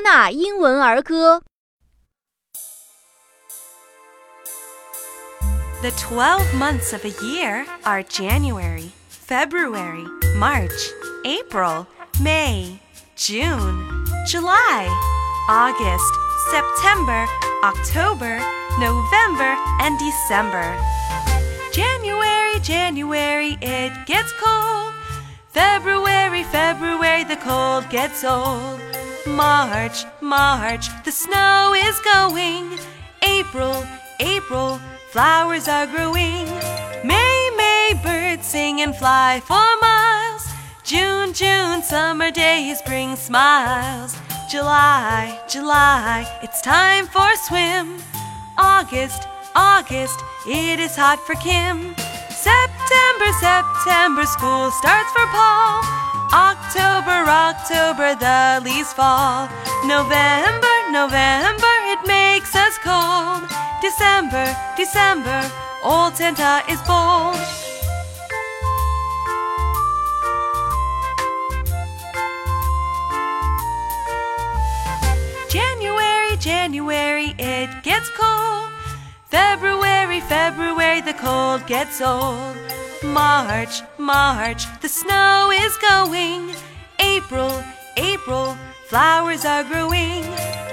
纳英文儿歌。The 12 months of a year are January, February, March, April, May, June, July, August, September, October, November, and December. January, January, it gets cold. February, February, the cold gets old. March, March, the snow is going. April, April, flowers are growing. May, May, birds sing and fly for miles. June, June, summer days bring smiles. July, July, it's time for a swim. August, August, it is hot for Kim. September, September, school starts for Paul. October, the leaves fall. November, November, it makes us cold. December, December, old Santa is bold. January, January, it gets cold. February, February, the cold gets old. March, March, the snow is going. April, April, flowers are growing.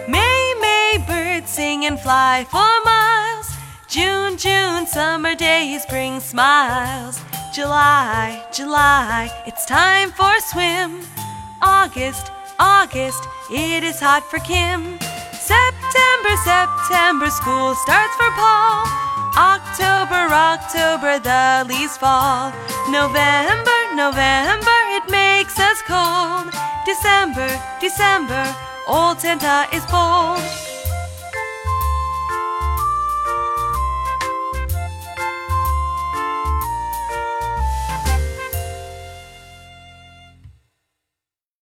May, May, birds sing and fly for miles. June, June, summer days bring smiles. July, July, it's time for a swim. August, August, it is hot for Kim. September, September, school starts for Paul. October, October, the leaves fall. November, November, makes us cold. December, December, old Santa is bold.